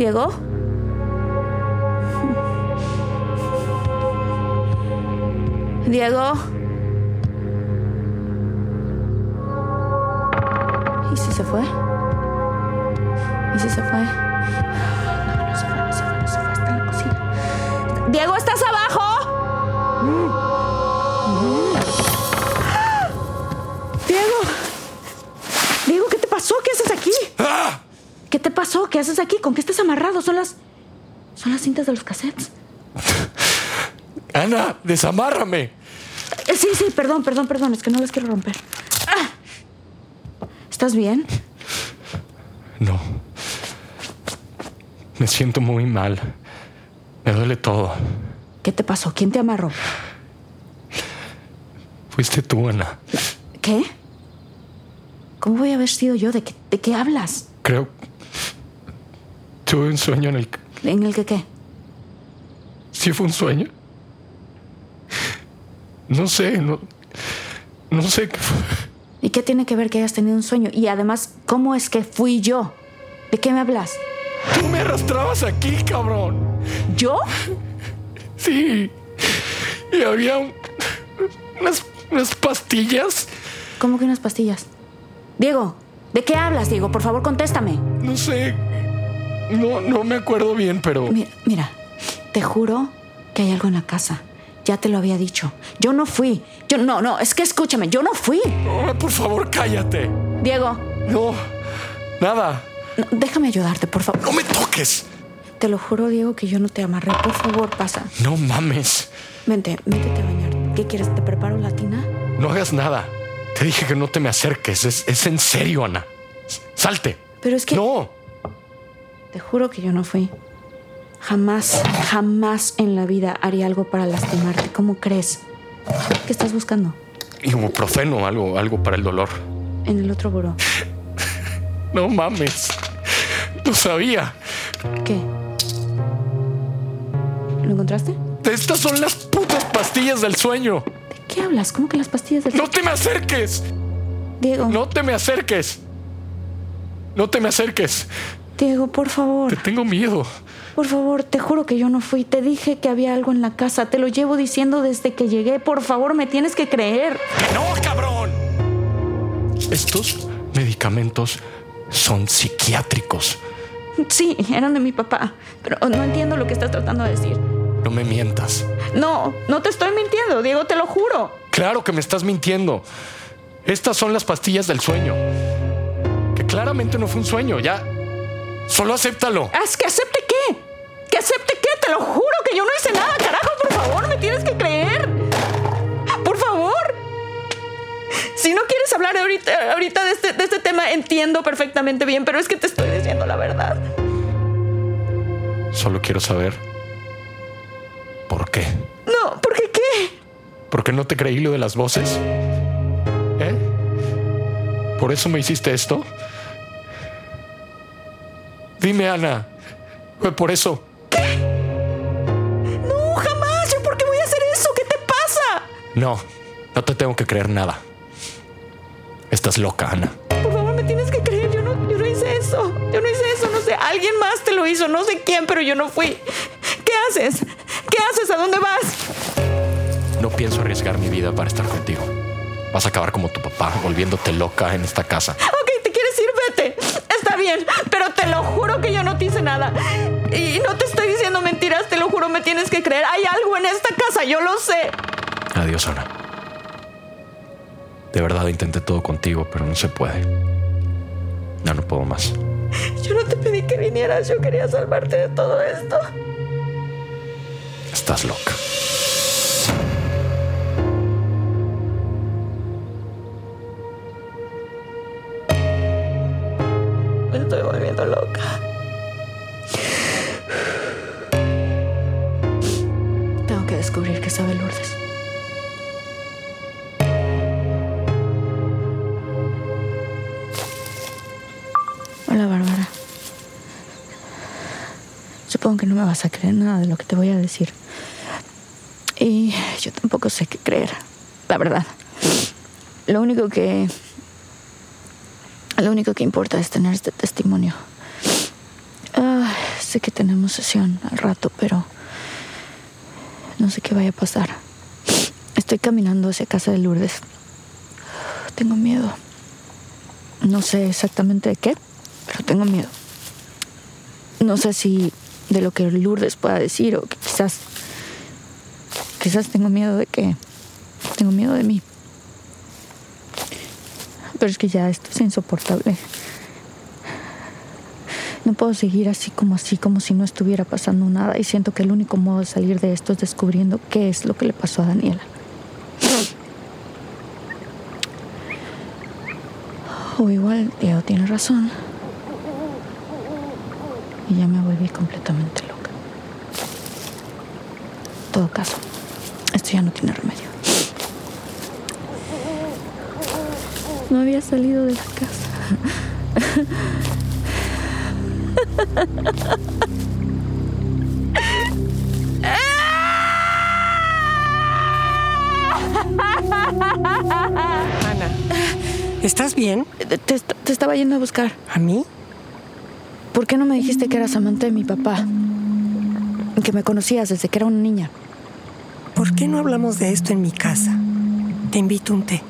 Diego. Diego. ¿Y si se fue? ¿Y si se fue? No, no se fue, no se fue, no se fue. Está en la cocina. Diego, ¿estás abajo? Diego. Diego, ¿qué te pasó? ¿Qué haces aquí? ¿Qué te pasó? ¿Qué haces aquí? ¿Con qué estás amarrado? Son las. Son las cintas de los cassettes. Ana, desamárrame. Eh, sí, sí, perdón, perdón, perdón. Es que no las quiero romper. Ah. ¿Estás bien? No. Me siento muy mal. Me duele todo. ¿Qué te pasó? ¿Quién te amarró? Fuiste tú, Ana. ¿Qué? ¿Cómo voy a haber sido yo? ¿De qué, de qué hablas? Creo. Tuve un sueño en el que. ¿En el que qué? ¿Sí fue un sueño? No sé, no. No sé qué fue. ¿Y qué tiene que ver que hayas tenido un sueño? Y además, ¿cómo es que fui yo? ¿De qué me hablas? Tú me arrastrabas aquí, cabrón. ¿Yo? Sí. Y había un- unas, unas pastillas. ¿Cómo que unas pastillas? Diego, ¿de qué hablas, Diego? Por favor, contéstame. No sé. No, no me acuerdo bien, pero. Mira, mira, te juro que hay algo en la casa. Ya te lo había dicho. Yo no fui. Yo no, no, es que escúchame, yo no fui. Por favor, cállate. Diego, No. Nada. no, déjame ayudarte, por favor. No me toques. Te lo juro, Diego, que yo no te amarré. Por favor, pasa. No mames. Vente, métete a bañar. ¿Qué quieres? ¿Te preparo la tina? No hagas nada. Te dije que no te me acerques. Es, es en serio, Ana. Salte. Pero es que No. Te juro que yo no fui. Jamás, jamás en la vida haría algo para lastimarte. ¿Cómo crees? ¿Qué estás buscando? Ibuprofeno, algo, algo para el dolor. En el otro buró. No mames. Lo sabía. ¿Qué? ¿Lo encontraste? Estas son las putas pastillas del sueño. ¿De qué hablas? ¿Cómo que las pastillas del... No te me acerques. Diego, No te me acerques. No te me acerques. Diego, por Te favor. tengo miedo. Por favor, te juro que yo no fui. Te dije que había algo en la casa. Te lo llevo diciendo desde que llegué. Por favor, me tienes que creer. ¡Que no, cabrón! Estos medicamentos son psiquiátricos. Sí, eran de mi papá. Pero no entiendo lo que estás tratando de decir. No me mientas. No, no te estoy mintiendo, Diego, te lo juro. Claro que me estás mintiendo. Estas son las pastillas del sueño. Que claramente no fue un sueño, ya. Solo acéptalo. ¿Haz que acepte qué? ¿Que acepte qué? Te lo juro que yo no hice nada, carajo, por favor, me tienes que creer. Por favor. Si no quieres hablar ahorita, ahorita de, este, de este tema, entiendo perfectamente bien, pero es que te estoy diciendo la verdad. Solo quiero saber ¿Por qué? No, ¿por qué qué? ¿Por qué no te creí lo de las voces? ¿Eh? ¿Por eso me hiciste esto? Dime, Ana. Fue por eso. No, jamás. ¿Yo por qué voy a hacer eso? ¿Qué te pasa? No, no te tengo que creer nada. Estás loca, Ana. Por favor, me tienes que creer. Yo no, yo no hice eso. Yo no hice eso. No sé. Alguien más te lo hizo. No sé quién, pero yo no fui. ¿Qué haces? ¿Qué haces? ¿A dónde vas? No pienso arriesgar mi vida para estar contigo. Vas a acabar como tu papá, volviéndote loca en esta casa. Ok, te quieres ir, vete. Bien, pero te lo juro que yo no te hice nada. Y no te estoy diciendo mentiras, te lo juro, me tienes que creer. Hay algo en esta casa, yo lo sé. Adiós, Ana. De verdad intenté todo contigo, pero no se puede. Ya no puedo más. Yo no te pedí que vinieras, yo quería salvarte de todo esto. Estás loca. Hola, Bárbara. Supongo que no me vas a creer nada de lo que te voy a decir. Y yo tampoco sé qué creer, la verdad. Lo único que lo único que importa es tener este testimonio. Ah, sé que tenemos sesión al rato, pero no sé qué vaya a pasar. Estoy caminando hacia casa de Lourdes. Tengo miedo. No sé exactamente de qué, tengo miedo. No sé si de lo que Lourdes pueda decir o que quizás quizás tengo miedo de que tengo miedo de mí. Pero es que ya esto es insoportable. No puedo seguir así como así, como si no estuviera pasando nada. Y siento que el único modo de salir de esto es descubriendo qué es lo que le pasó a Daniela. O igual Diego tiene razón. Y ya me volví completamente loca. En todo caso, esto ya no tiene remedio. No había salido de la casa. Ana, ¿estás bien? Te, te estaba yendo a buscar. ¿A mí? ¿Por qué no me dijiste que eras amante de mi papá? Que me conocías desde que era una niña. ¿Por qué no hablamos de esto en mi casa? Te invito un té.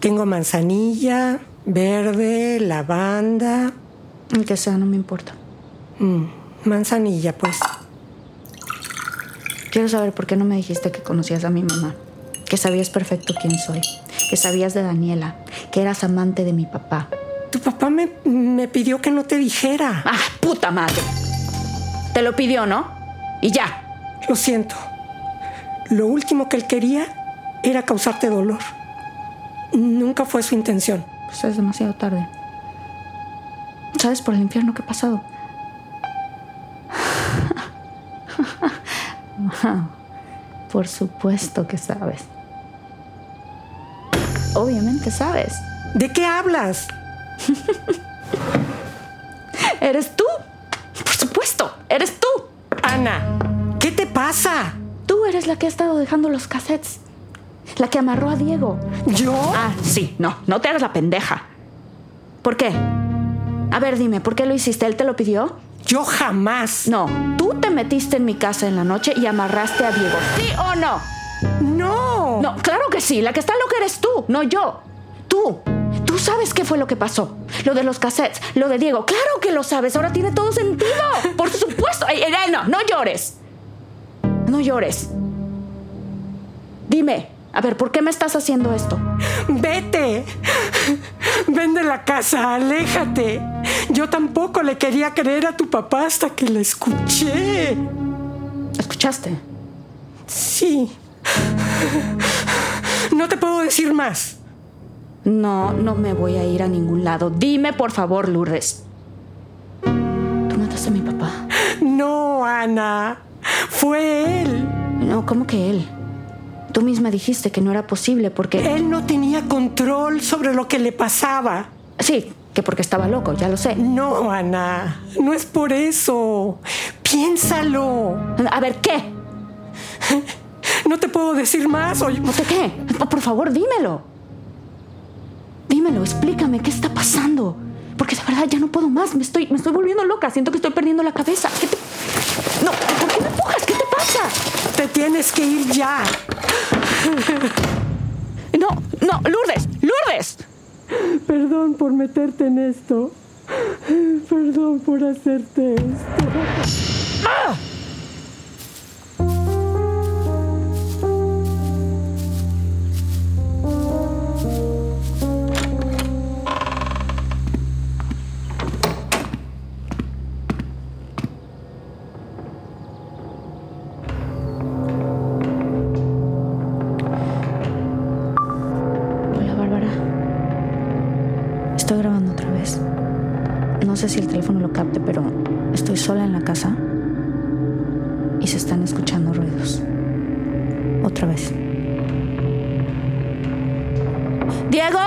Tengo manzanilla, verde, lavanda. El que sea, no me importa. Mm, manzanilla, pues. Quiero saber por qué no me dijiste que conocías a mi mamá. Que sabías perfecto quién soy. Que sabías de Daniela. Que eras amante de mi papá. Tu papá me, me pidió que no te dijera. ¡Ah, puta madre! Te lo pidió, ¿no? Y ya. Lo siento. Lo último que él quería era causarte dolor. Nunca fue su intención. Pues es demasiado tarde. ¿Sabes por el infierno que he pasado? Por supuesto que sabes. Obviamente sabes. ¿De qué hablas? ¿Eres tú? Por supuesto, eres tú. Ana, ¿qué te pasa? Tú eres la que ha estado dejando los cassettes. La que amarró a Diego. ¿Yo? Ah, sí, no, no te hagas la pendeja. ¿Por qué? A ver, dime, ¿por qué lo hiciste? ¿Él te lo pidió? Yo jamás. No, tú te metiste en mi casa en la noche y amarraste a Diego. ¿Sí o no? No. Claro que sí. La que está loca eres tú, no yo. Tú. Tú sabes qué fue lo que pasó. Lo de los cassettes, lo de Diego. Claro que lo sabes. Ahora tiene todo sentido. Por supuesto. Ey, ey, no, no llores. No llores. Dime, a ver, ¿por qué me estás haciendo esto? Vete. Ven de la casa, aléjate. Yo tampoco le quería creer a tu papá hasta que le escuché. ¿Escuchaste? Sí. No te puedo decir más. No, no me voy a ir a ningún lado. Dime, por favor, Lourdes. Tú matas mataste a mi papá. No, Ana. Fue él. No, ¿cómo que él? Tú misma dijiste que no era posible porque... Él no tenía control sobre lo que le pasaba. Sí, que porque estaba loco, ya lo sé. No, Ana. No es por eso. Piénsalo. A ver, ¿qué? No te puedo decir más. Oye, ¿No sé qué? Por favor, dímelo. Dímelo, explícame, ¿qué está pasando? Porque de verdad ya no puedo más, me estoy, me estoy volviendo loca, siento que estoy perdiendo la cabeza. ¿Qué te... No, ¿por qué me empujas? ¿Qué te pasa? te tienes que ir ya. No, no, Lourdes, Lourdes. Perdón por meterte en esto. Perdón por hacerte esto. Hola, Estoy grabando otra vez. No sé si el teléfono lo capte, pero estoy sola en la casa y se están escuchando ruidos. Otra vez. Diego.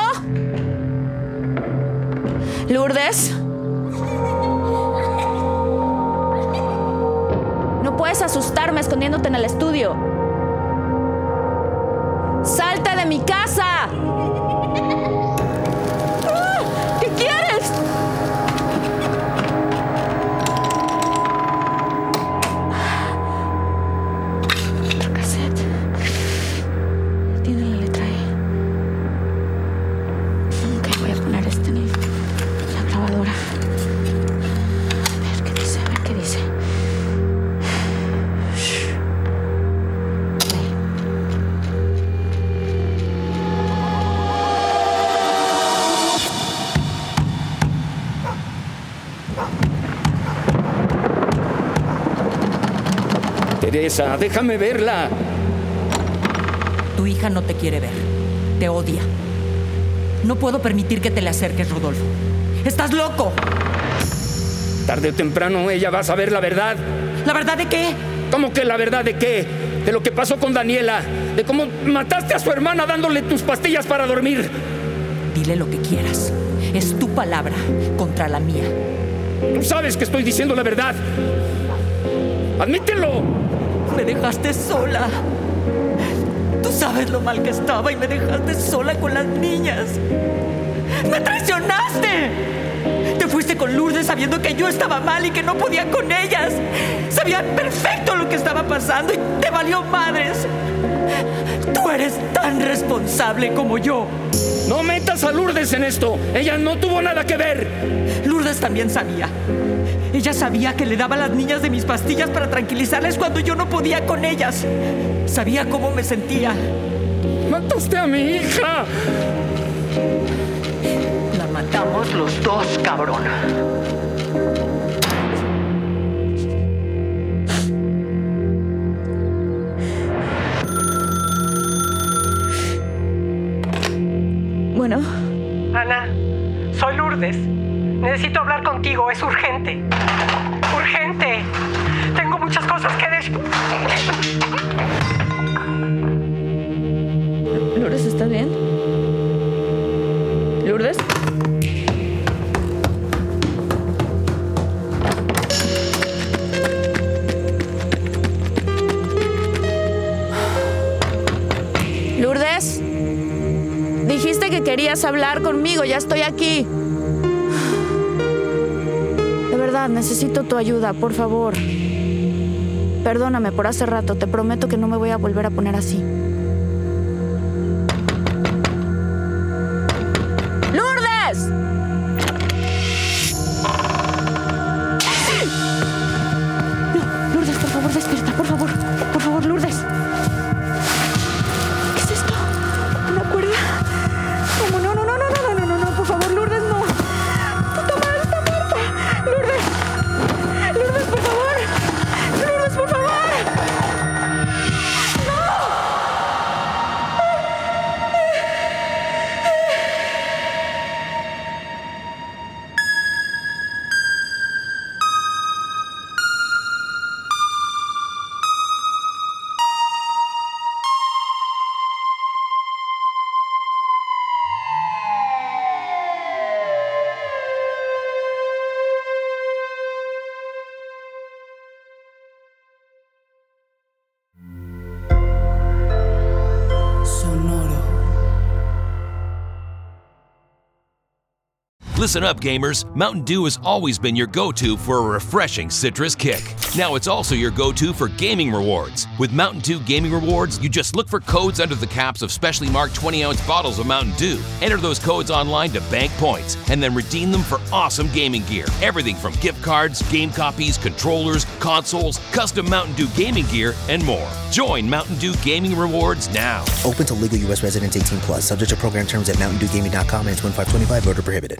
Lourdes. No puedes asustarme escondiéndote en el estudio. Teresa, déjame verla. Tu hija no te quiere ver. Te odia. No puedo permitir que te le acerques, Rodolfo. ¡Estás loco! Tarde o temprano ella va a saber la verdad. ¿La verdad de qué? ¿Cómo que la verdad de qué? De lo que pasó con Daniela. De cómo mataste a su hermana dándole tus pastillas para dormir. Dile lo que quieras. Es tu palabra contra la mía. Tú sabes que estoy diciendo la verdad. Admítelo. Me dejaste sola. Tú sabes lo mal que estaba y me dejaste sola con las niñas. ¡Me traicionaste! Te fuiste con Lourdes sabiendo que yo estaba mal y que no podía con ellas. Sabía perfecto lo que estaba pasando y te valió madres. Eres tan responsable como yo. No metas a Lourdes en esto. Ella no tuvo nada que ver. Lourdes también sabía. Ella sabía que le daba a las niñas de mis pastillas para tranquilizarles cuando yo no podía con ellas. Sabía cómo me sentía. Mataste a mi hija. La matamos los dos, cabrón. Ana, soy Lourdes. Necesito hablar contigo, es urgente. Urgente. Querías hablar conmigo, ya estoy aquí. De verdad, necesito tu ayuda, por favor. Perdóname por hace rato, te prometo que no me voy a volver a poner así. Listen up, gamers. Mountain Dew has always been your go to for a refreshing citrus kick. Now it's also your go to for gaming rewards. With Mountain Dew Gaming Rewards, you just look for codes under the caps of specially marked 20 ounce bottles of Mountain Dew. Enter those codes online to bank points and then redeem them for awesome gaming gear. Everything from gift cards, game copies, controllers, consoles, custom Mountain Dew gaming gear, and more. Join Mountain Dew Gaming Rewards now. Open to legal U.S. residents 18 plus, subject to program terms at MountainDewGaming.com and 2525 voter prohibited.